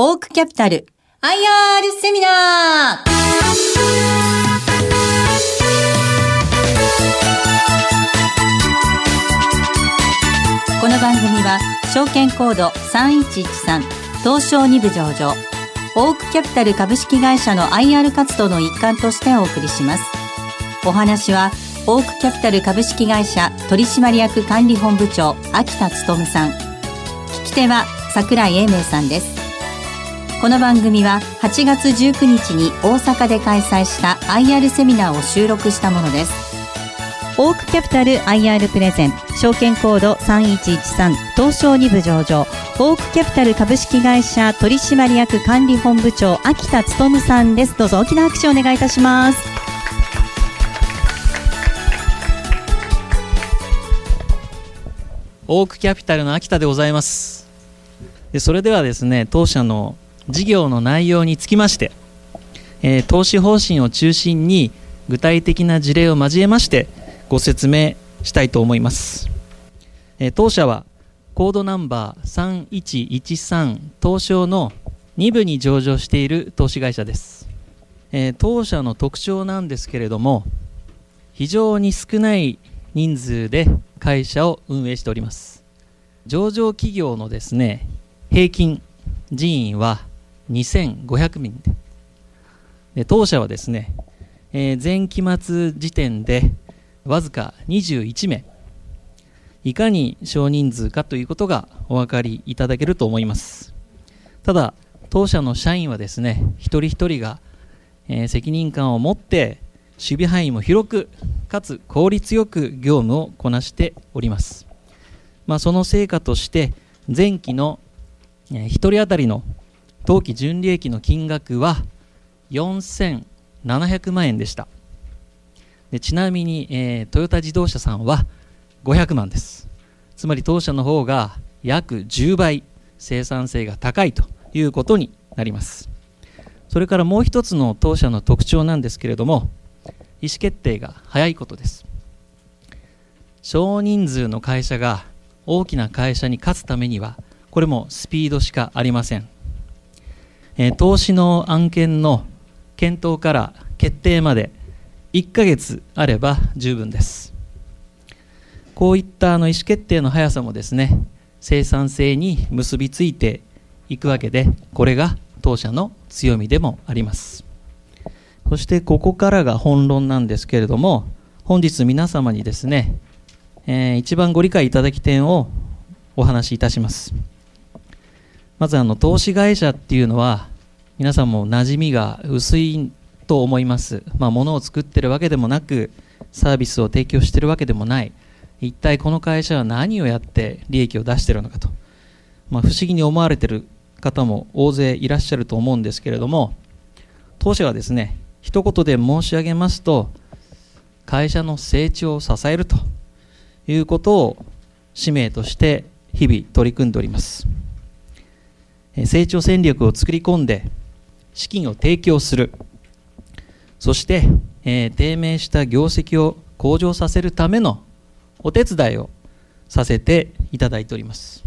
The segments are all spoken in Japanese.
オークキャピタル IR セミナー。この番組は証券コード3113東証2部上場オークキャピタル株式会社の IR 活動の一環としてお送りします。お話はオークキャピタル株式会社取締役管理本部長秋田努さん。聞き手は櫻井英明さんです。この番組は8月19日に大阪で開催した IR セミナーを収録したものです。オークキャピタル IR プレゼン証券コード3113東証2部上場。オークキャピタル株式会社取締役管理本部長秋田努さんです。どうぞ大きな拍手をお願いいたします。オークキャピタルの秋田でございます。でそれではですね当社の事業の内容につきまして、えー、投資方針を中心に具体的な事例を交えましてご説明したいと思います、えー、当社はコードナンバー3113東証の2部に上場している投資会社です、えー、当社の特徴なんですけれども非常に少ない人数で会社を運営しております。上場企業のですね平均人員は2500人で。で当社はですね、えー、前期末時点でわずか21名。いかに少人数かということがお分かりいただけると思います。ただ当社の社員はですね一人一人が、えー、責任感を持って守備範囲も広くかつ効率よく業務をこなしております、まあ、その成果として前期の1人当たりの当期純利益の金額は4700万円でした。でちなみに、えー、トヨタ自動車さんは500万です。つまり当社の方が約10倍生産性が高いということになります。それからもう一つの当社の特徴なんですけれども意思決定が早いことです。少人数の会社が大きな会社に勝つためにはこれもスピードしかありません。え投資の案件の検討から決定まで1ヶ月あれば十分です。こういったあの意思決定の速さもですね生産性に結びついていくわけでこれが当社の強みでもあります。そしてここからが本論なんですけれども本日皆様にですね、えー、一番ご理解いただき点をお話しいたします。まずあの投資会社っていうのは皆さんも馴染みが薄いと思います、まあ、物を作ってるわけでもなくサービスを提供してるわけでもない。一体この会社は何をやって利益を出してるのかと、まあ、不思議に思われてる方も大勢いらっしゃると思うんですけれども当社はですね一言で申し上げますと会社の成長を支えるということを使命として日々取り組んでおります。成長戦略を作り込んで資金を提供する。そして、えー、低迷した業績を向上させるためのお手伝いをさせていただいております。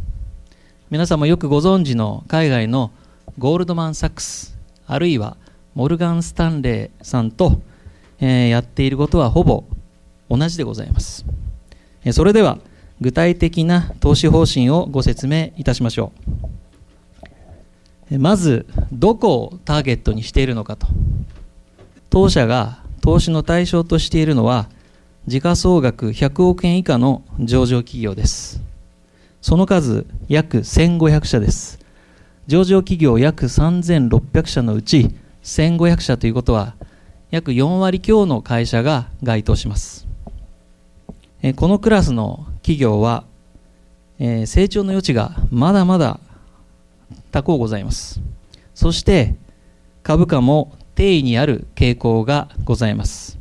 皆さんもよくご存知の海外のゴールドマン・サックスあるいはモルガン・スタンレーさんと、えー、やっていることはほぼ同じでございます、えそれでは具体的な投資方針をご説明いたしましょう。まずどこをターゲットにしているのかと。当社が投資の対象としているのは時価総額100億円以下の上場企業です。その数約1500社です。上場企業約3600社のうち1500社ということは約4割強の会社が該当します。このクラスの企業は成長の余地がまだまだ多項ございます。そして株価も定位にある傾向がございます。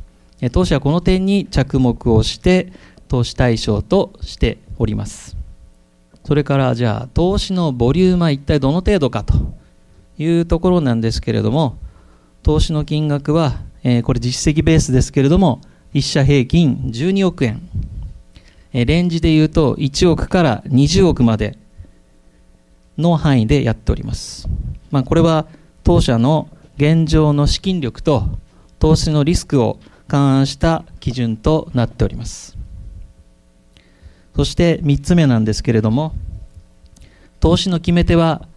当社はこの点に着目をして投資対象としております。それからじゃあ投資のボリュームは一体どの程度かというところなんですけれども投資の金額は、えー、これ実績ベースですけれども1社平均12億円、えー、レンジで言うと1億から20億までの範囲でやっております。まあ、これは当社の現状の資金力と投資のリスクを勘案した基準となっております。そして3つ目なんですけれども投資の決め手は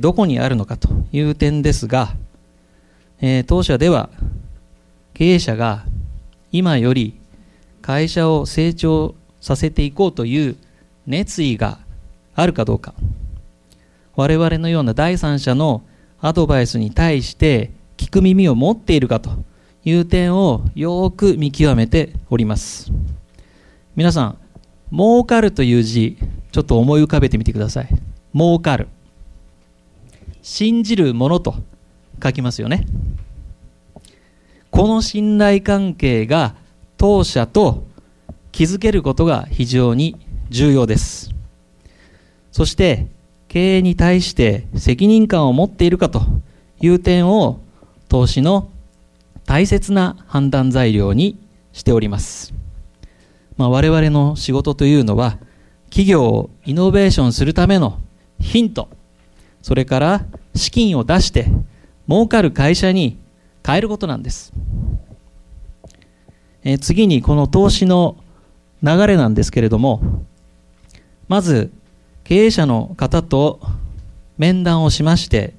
どこにあるのかという点ですが当社では経営者が今より会社を成長させていこうという熱意があるかどうか。我々のような第三者のアドバイスに対して聞く耳を持っているかという点をよく見極めております。皆さん儲かるという字ちょっと思い浮かべてみてください。儲かる。信じるものと書きますよね。この信頼関係が当社と築けることが非常に重要です。そして経営に対して責任感を持っているかという点を投資の大切な判断材料にしております、まあ、我々の仕事というのは企業をイノベーションするためのヒントそれから資金を出して儲かる会社に変えることなんです、え次にこの投資の流れなんですけれどもまず経営者の方と面談をしまして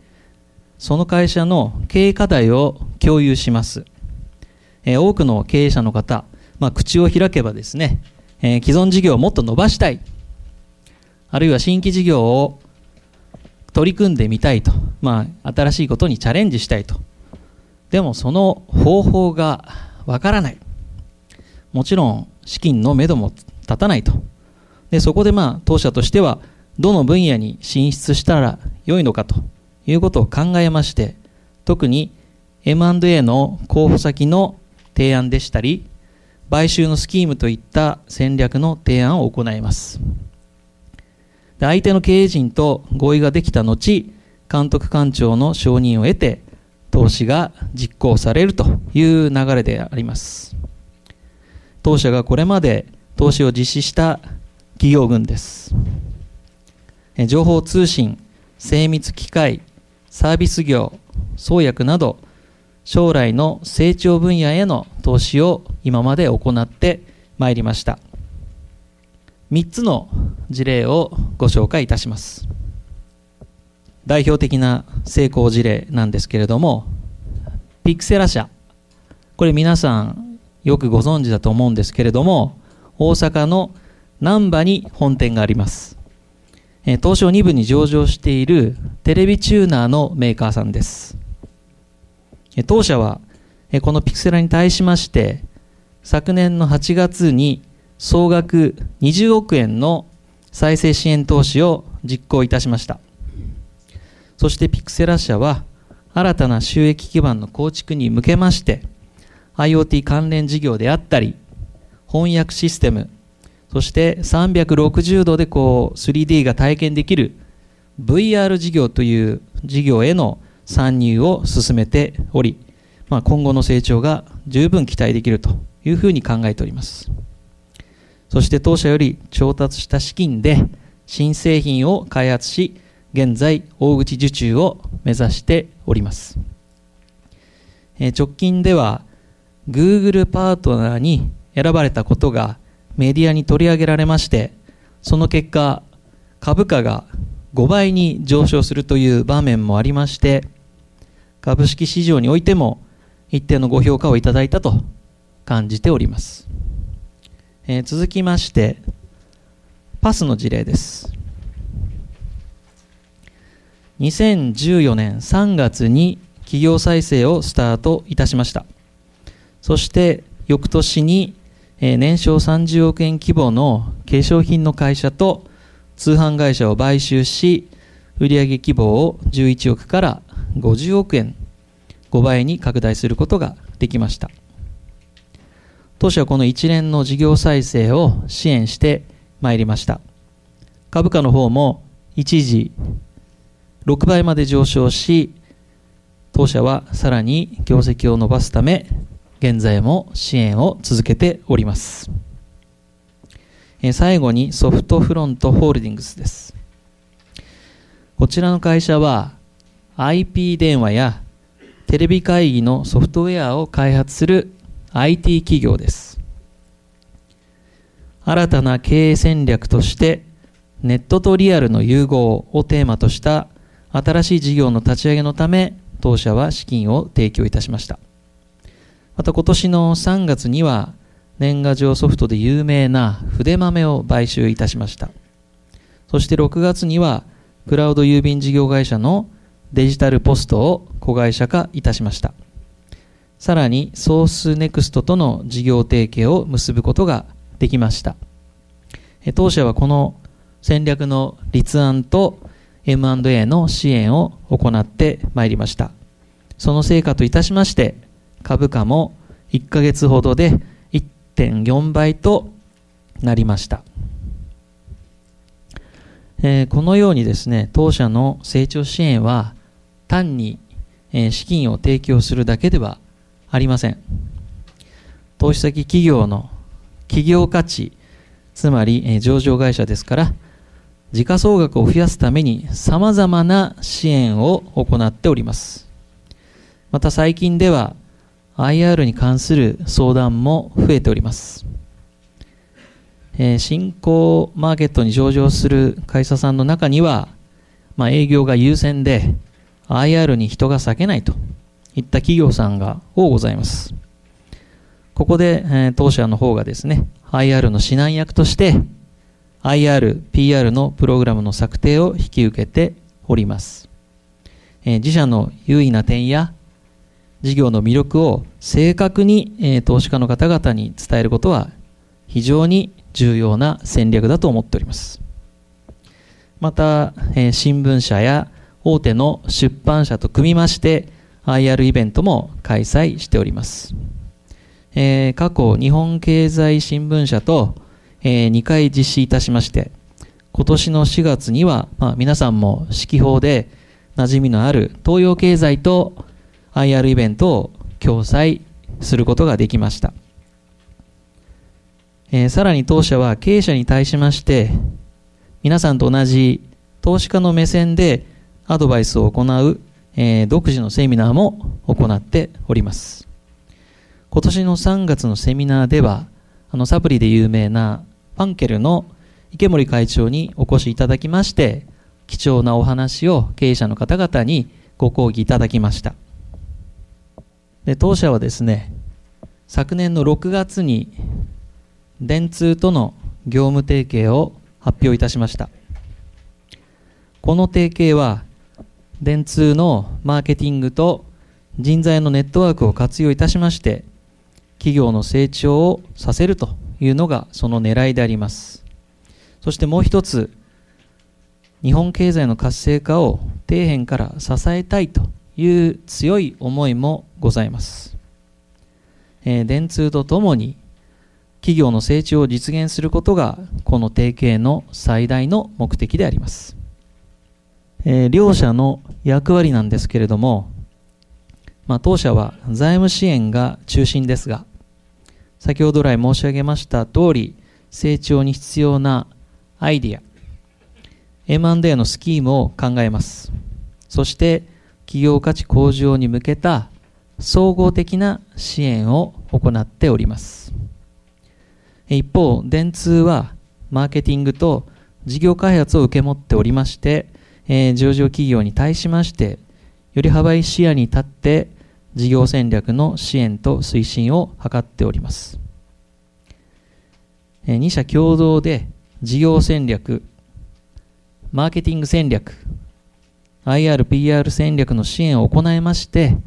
その会社の経営課題を共有します、え多くの経営者の方、まあ、口を開けばですね、え既存事業をもっと伸ばしたいあるいは新規事業を取り組んでみたいと、まあ、新しいことにチャレンジしたいと。でもその方法がわからない。もちろん資金のめども立たないと。でそこでまあ当社としてはどの分野に進出したら良いのかということを考えまして特に M&A の候補先の提案でしたり買収のスキームといった戦略の提案を行います。で相手の経営陣と合意ができた後監督官庁の承認を得て投資が実行されるという流れであります。当社がこれまで投資を実施した企業群です。情報通信精密機械サービス業創薬など将来の成長分野への投資を今まで行ってまいりました。3つの事例をご紹介いたします。代表的な成功事例なんですけれどもピクセラ社。これ皆さんよくご存知だと思うんですけれども大阪の難波に本店があります。東証2部に上場しているテレビチューナーのメーカーさんです。当社はこのピクセラに対しまして昨年の8月に総額20億円の再生支援投資を実行いたしました。そしてピクセラ社は新たな収益基盤の構築に向けまして IoT 関連事業であったり翻訳システムそして360度でこう 3D が体験できる VR 事業という事業への参入を進めており、まあ、今後の成長が十分期待できるというふうに考えております。そして当社より調達した資金で新製品を開発し現在大口受注を目指しております、え直近では Google パートナーに選ばれたことがメディアに取り上げられましてその結果株価が5倍に上昇するという場面もありまして株式市場においても一定のご評価をいただいたと感じております、えー、続きましてパスの事例です。2014年3月に企業再生をスタートいたしました。そして翌年にえ年商30億円規模の化粧品の会社と通販会社を買収し売上規模を11億から50億円5倍に拡大することができました。当社はこの一連の事業再生を支援してまいりました。株価の方も一時6倍まで上昇し当社はさらに業績を伸ばすため現在も支援を続けております。最後にソフトフロントホールディングスです。こちらの会社は IP 電話やテレビ会議のソフトウェアを開発する IT 企業です新たな経営戦略としてネットとリアルの融合をテーマとした新しい事業の立ち上げのため当社は資金を提供いたしましたまた今年の3月には年賀状ソフトで有名な筆豆を買収いたしました。そして6月にはクラウド郵便事業会社のデジタルポストを子会社化いたしました。さらにソースネクストとの事業提携を結ぶことができました。当社はこの戦略の立案と M&A の支援を行ってまいりました。その成果といたしまして株価も1ヶ月ほどで1.4倍となりました、えー、このようにですね当社の成長支援は単に、えー、資金を提供するだけではありません。投資先企業の企業価値つまり、えー、上場会社ですから時価総額を増やすために様々な支援を行っております。また最近では IR に関する相談も増えております。えー、新興マーケットに上場する会社さんの中には、まあ、営業が優先で IR に人が割けないといった企業さんが多ございます。ここで、えー、当社の方がですね、IR の指南役として IR、PR のプログラムの策定を引き受けております。えー、自社の優位な点や事業の魅力を正確に、え、投資家の方々に伝えることは非常に重要な戦略だと思っております。また、え、新聞社や大手の出版社と組みまして IR イベントも開催しております。え、過去日本経済新聞社と、え、2回実施いたしまして今年の4月には、まあ、皆さんも指揮法で馴染みのある東洋経済と IR イベントを共催することができました。えー、さらに当社は経営者に対しまして、皆さんと同じ投資家の目線でアドバイスを行う、えー、独自のセミナーも行っております。今年の3月のセミナーでは、あのサプリで有名なファンケルの池森会長にお越しいただきまして、貴重なお話を経営者の方々にご講義いただきました。で当社はですね昨年の6月に電通との業務提携を発表いたしました。この提携は電通のマーケティングと人材のネットワークを活用いたしまして企業の成長をさせるというのがその狙いであります。そしてもう一つ日本経済の活性化を底辺から支えたいという強い思いもございます。えー、電通とともに企業の成長を実現することがこの提携の最大の目的であります。えー、両者の役割なんですけれども、まあ、当社は財務支援が中心ですが、先ほど来申し上げました通り、成長に必要なアイディア、M&A のスキームを考えます。そして、企業価値向上に向けた総合的な支援を行っております。一方、電通はマーケティングと事業開発を受け持っておりまして、えー、上場企業に対しまして、より幅い視野に立って事業戦略の支援と推進を図っております。えー、2社共同で事業戦略、マーケティング戦略、IR、PR 戦略の支援を行いまして、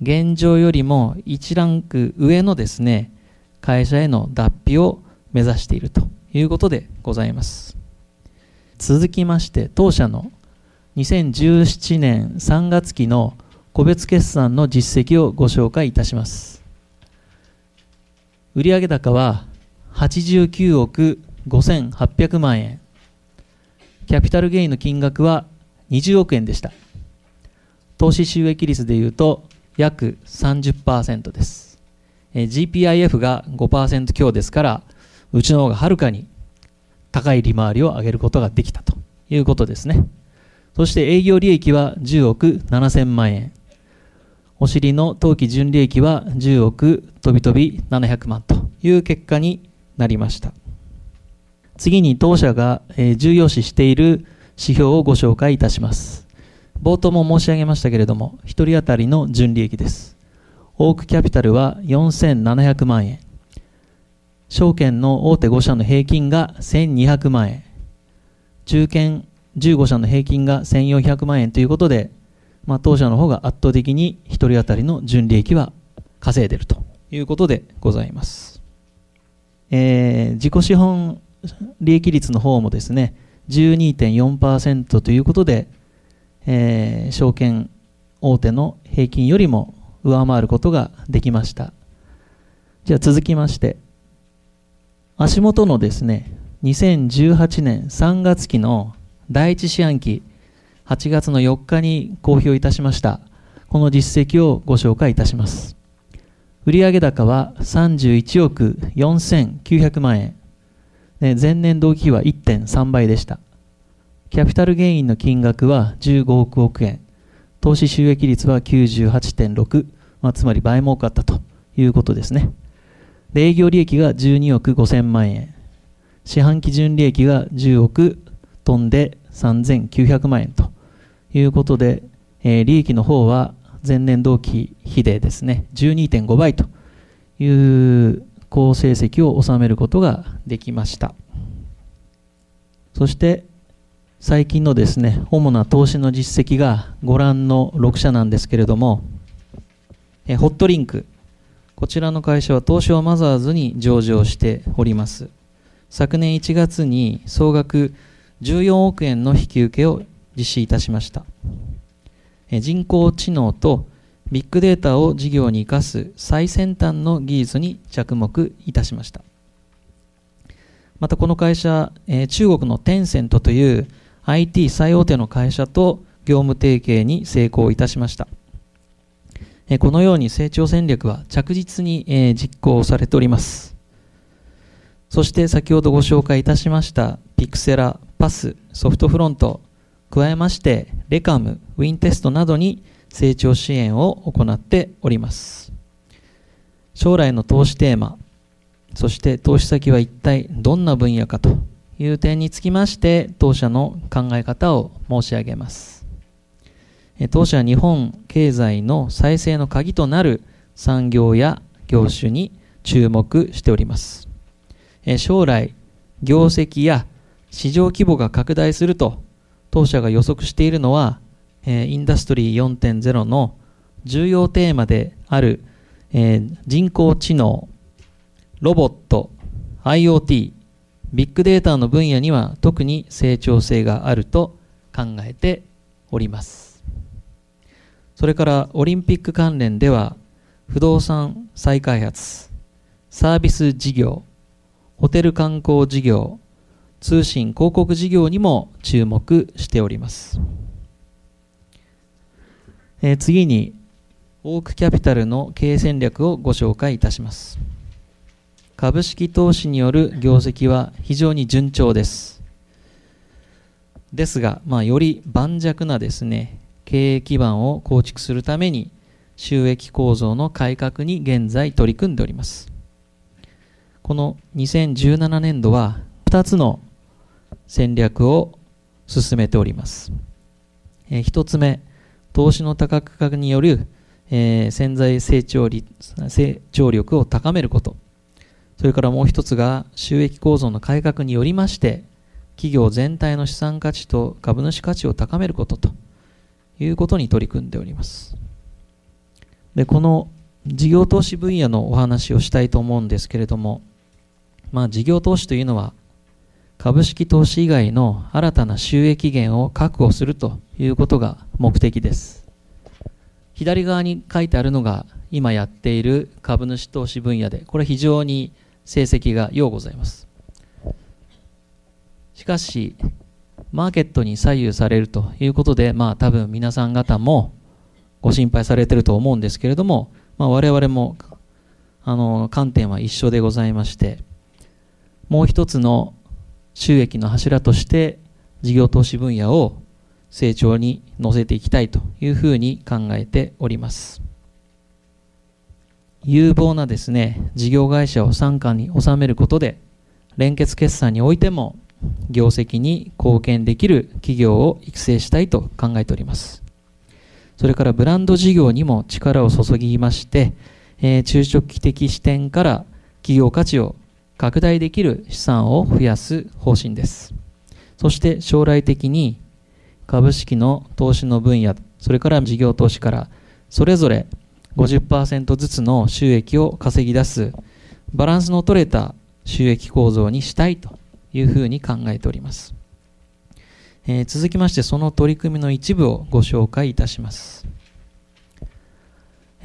現状よりも1ランク上のですね、会社への脱皮を目指しているということでございます。続きまして、当社の2017年3月期の個別決算の実績をご紹介いたします。売上高は89億5800万円。キャピタルゲインの金額は20億円でした。投資収益率でいうと約30%です。GPIF が5%強ですから、うちの方がはるかに高い利回りを上げることができたということですね。そして営業利益は10億7000万円。お尻の当期純利益は10億飛び飛び700万という結果になりました。次に当社が重要視している指標をご紹介いたします。冒頭も申し上げましたけれども、1人当たりの純利益です。オークキャピタルは4700万円。証券の大手5社の平均が1200万円。中堅15社の平均が1400万円ということで、まあ、当社の方が圧倒的に1人当たりの純利益は稼いでるということでございます。えー、自己資本利益率の方もですね、12.4%ということで、えー、証券大手の平均よりも上回ることができました。じゃあ続きまして、足元のですね、2018年3月期の第一四半期、8月の4日に公表いたしました、この実績をご紹介いたします。売上高は31億4900万円。前年同期比は1.3倍でした。キャピタルゲインの金額は15億億円。投資収益率は98.6、まあ、つまり倍儲かったということですね。で営業利益が12億5000万円。四半期純利益が10億飛んで3900万円ということで、えー、利益の方は前年同期比でですね、12.5倍という好成績を収めることができました。そして最近のですね、主な投資の実績がご覧の6社なんですけれども、えホットリンク、こちらの会社は東証マザーズに上場しております。昨年1月に総額14億円の引き受けを実施いたしました。人工知能とビッグデータを事業に生かす最先端の技術に着目いたしました。またこの会社、え中国のテンセントという IT 最大手の会社と業務提携に成功いたしました。えこのように成長戦略は着実にえ実行されております。そして先ほどご紹介いたしましたピクセラ、パス、ソフトフロント、加えましてレカム、ウィンテストなどに成長支援を行っております。将来の投資テーマ、そして投資先は一体どんな分野かという点につきまして当社の考え方を申し上げます。当社は日本経済の再生の鍵となる産業や業種に注目しております。将来、業績や市場規模が拡大すると当社が予測しているのはえ、インダストリー4.0の重要テーマである、え、人工知能、ロボット、IoT、ビッグデータの分野には特に成長性があると考えております。それからオリンピック関連では不動産再開発、サービス事業、ホテル観光事業、通信広告事業にも注目しております。えー、次に、オークキャピタルの経営戦略をご紹介いたします。株式投資による業績は非常に順調です。ですが、まあ、より盤石なですね、経営基盤を構築するために、収益構造の改革に現在取り組んでおります。この2017年度は2つの戦略を進めております。えー、1つ目、投資の多角化による、えー、潜在成長率成長力を高めること、それからもう一つが収益構造の改革によりまして、企業全体の資産価値と株主価値を高めることということに取り組んでおります。で、この事業投資分野のお話をしたいと思うんですけれども、まあ事業投資というのは株式投資以外の新たな収益源を確保するということが目的です。左側に書いてあるのが今やっている株主投資分野で、これ非常に成績が良うございます。しかし、マーケットに左右されるということで、まあ多分皆さん方もご心配されてると思うんですけれども、まあ、我々もあの観点は一緒でございまして、もう一つの収益の柱として事業投資分野を成長に乗せていきたいというふうに考えております。有望なですね、事業会社を傘下に収めることで、連結決算においても業績に貢献できる企業を育成したいと考えております。それからブランド事業にも力を注ぎまして、えー、中長期的視点から企業価値を拡大できる資産を増やす方針です。そして将来的に株式の投資の分野、それから事業投資からそれぞれ50%ずつの収益を稼ぎ出すバランスの取れた収益構造にしたいというふうに考えております。えー、続きましてその取り組みの一部をご紹介いたします。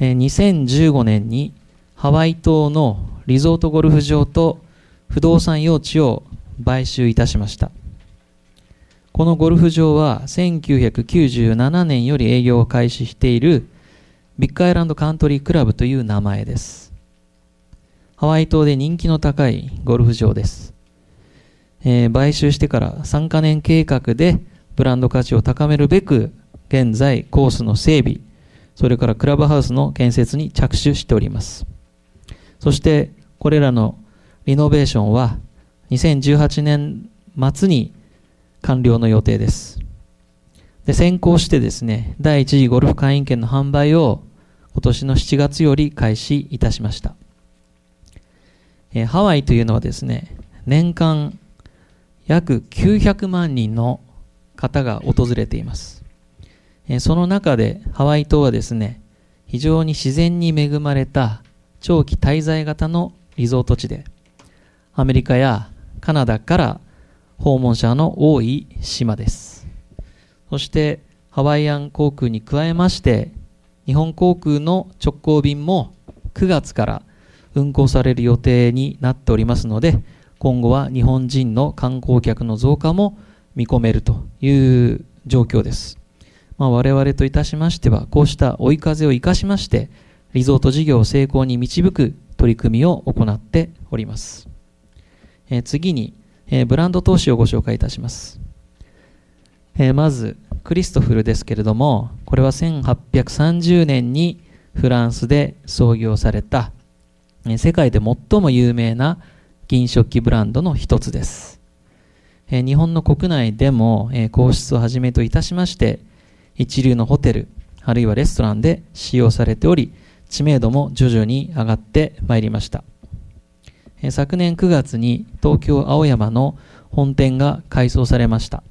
えー、2015年にハワイ島のリゾートゴルフ場と不動産用地を買収いたしました。このゴルフ場は1997年より営業を開始しているビッグアイランドカントリークラブという名前です。ハワイ島で人気の高いゴルフ場です。えー、買収してから3カ年計画でブランド価値を高めるべく現在コースの整備、それからクラブハウスの建設に着手しております。そしてこれらのリノベーションは2018年末に完了の予定です。で、先行してですね、第1次ゴルフ会員権の販売を今年の7月より開始いたしました。えー、ハワイというのはですね、年間約900万人の方が訪れています。えー、その中でハワイ島はですね、非常に自然に恵まれた長期滞在型のリゾート地で、アメリカやカナダから訪問者の多い島です。そしてハワイアン航空に加えまして日本航空の直行便も9月から運航される予定になっておりますので今後は日本人の観光客の増加も見込めるという状況です、まあ、我々といたしましてはこうした追い風を生かしましてリゾート事業を成功に導く取り組みを行っております、え、次に、え、ブランド投資をご紹介いたしますえ、まず、クリストフルですけれども、これは1830年にフランスで創業された、え、世界で最も有名な銀食器ブランドの一つです。え、日本の国内でも、え皇室をはじめといたしまして、一流のホテル、あるいはレストランで使用されており、知名度も徐々に上がってまいりました。昨年9月に東京青山の本店が改装されました。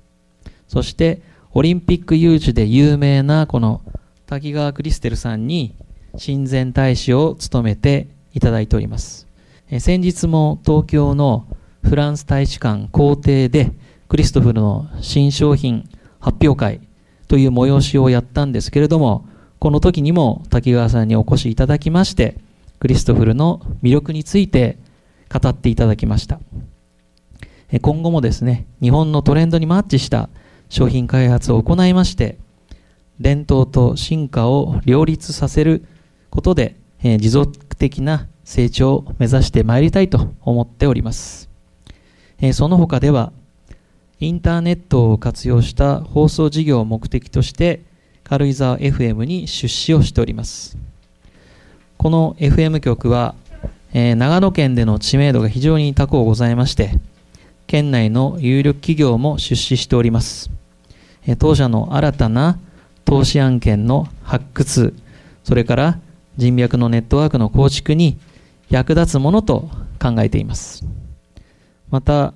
そしてオリンピック誘致で有名なこの滝川クリステルさんに親善大使を務めていただいております。先日も東京のフランス大使館校庭でクリストフルの新商品発表会という催しをやったんですけれども、この時にも滝川さんにお越しいただきまして、クリストフルの魅力について語っていただきました。今後もですね、日本のトレンドにマッチした商品開発を行いまして、伝統と進化を両立させることで、え、持続的な成長を目指してまいりたいと思っております。え、その他では、インターネットを活用した放送事業を目的として、軽井沢 FM に出資をしております。この FM 局は、えー、長野県での知名度が非常に高うございまして、県内の有力企業も出資しております。当社の新たな投資案件の発掘、それから人脈のネットワークの構築に役立つものと考えています。また、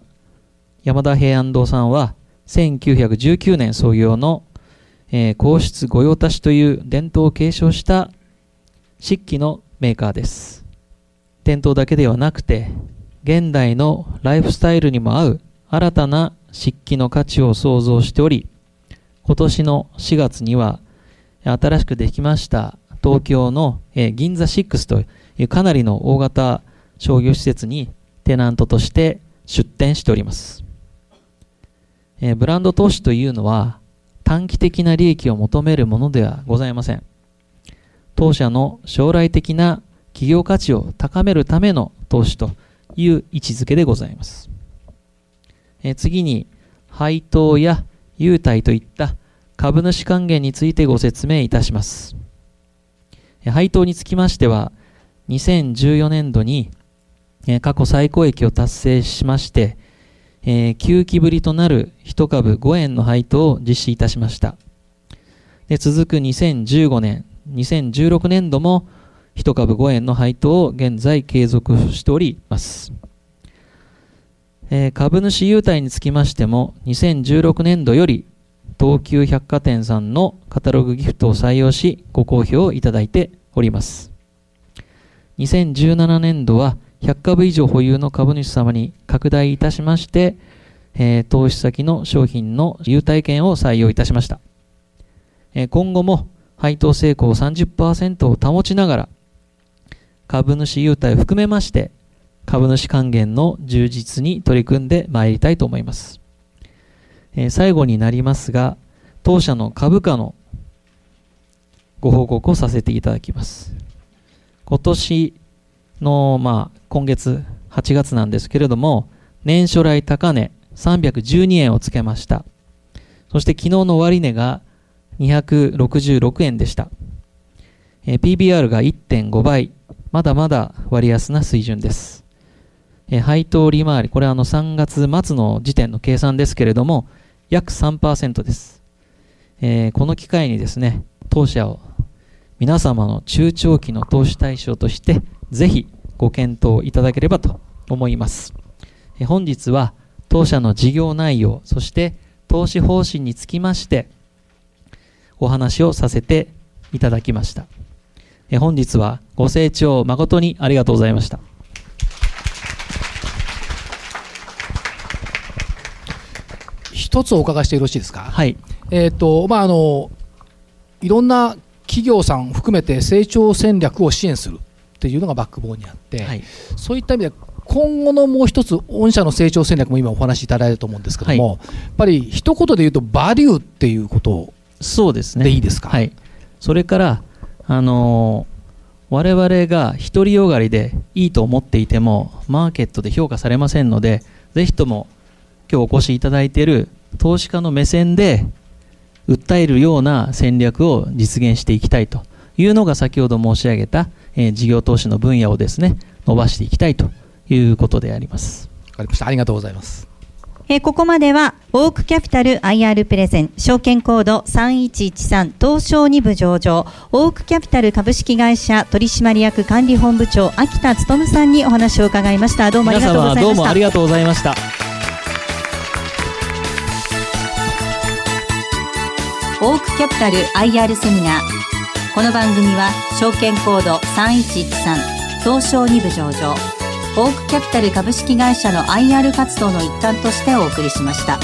山田平安堂さんは1919年創業の、えー、皇室御用達という伝統を継承した漆器のメーカーです。伝統だけではなくて、現代のライフスタイルにも合う新たな漆器の価値を創造しており、今年の4月には新しくできました東京の、え銀座6というかなりの大型商業施設にテナントとして出店しております。えブランド投資というのは短期的な利益を求めるものではございません。当社の将来的な企業価値を高めるための投資という位置づけでございます。え次に、配当や優待といった株主還元についてご説明いたします。配当につきましては、2014年度に過去最高益を達成しまして、え9期ぶりとなる1株5円の配当を実施いたしました。で続く2015年、2016年度も1株5円の配当を現在継続しております。えー、株主優待につきましても2016年度より東急百貨店さんのカタログギフトを採用しご好評いただいております2017年度は100株以上保有の株主様に拡大いたしまして、えー、投資先の商品の優待券を採用いたしました、えー、今後も配当成功30%を保ちながら株主優待を含めまして株主還元の充実に取り組んでまいりたいと思います。えー、最後になりますが、当社の株価のご報告をさせていただきます。今年の、まあ、今月8月なんですけれども、年初来高値312円をつけました。そして昨日の終値が266円でした。え、PBR が1.5倍、まだまだ割安な水準です。え配当利回り、これはあの3月末の時点の計算ですけれども、約3%です。えー、この機会にですね、当社を皆様の中長期の投資対象として、ぜひご検討いただければと思います。え本日は当社の事業内容、そして投資方針につきまして、お話をさせていただきました。え本日はご清聴誠にありがとうございました。一つお伺いしてよろしいですか？はい。えっ、ー、と、まあ、あの、いろんな企業さん含めて成長戦略を支援するっていうのがバックボーンにあって、はい、そういった意味で今後のもう一つ御社の成長戦略も今お話しいただいたと思うんですけども、はい、やっぱり一言で言うとバリューっていうことそうですねでいいですか？はい。それからあのー、我々が独りよがりでいいと思っていてもマーケットで評価されませんのでぜひとも今日お越しいただいている投資家の目線で訴えるような戦略を実現していきたいというのが先ほど申し上げた、えー、事業投資の分野をですね伸ばしていきたいということであります。わかりました。ありがとうございます。えー、ここまでは、オークキャピタル IR プレゼン、証券コード3113東証2部上場、オークキャピタル株式会社取締役管理本部長、秋田勉さんにお話を伺いました。どうもありがとうございました。どうもありがとうございました。オークキャピタル IR セミナーこの番組は証券コード3113東証2部上場オークキャピタル株式会社の IR 活動の一環としてお送りしました。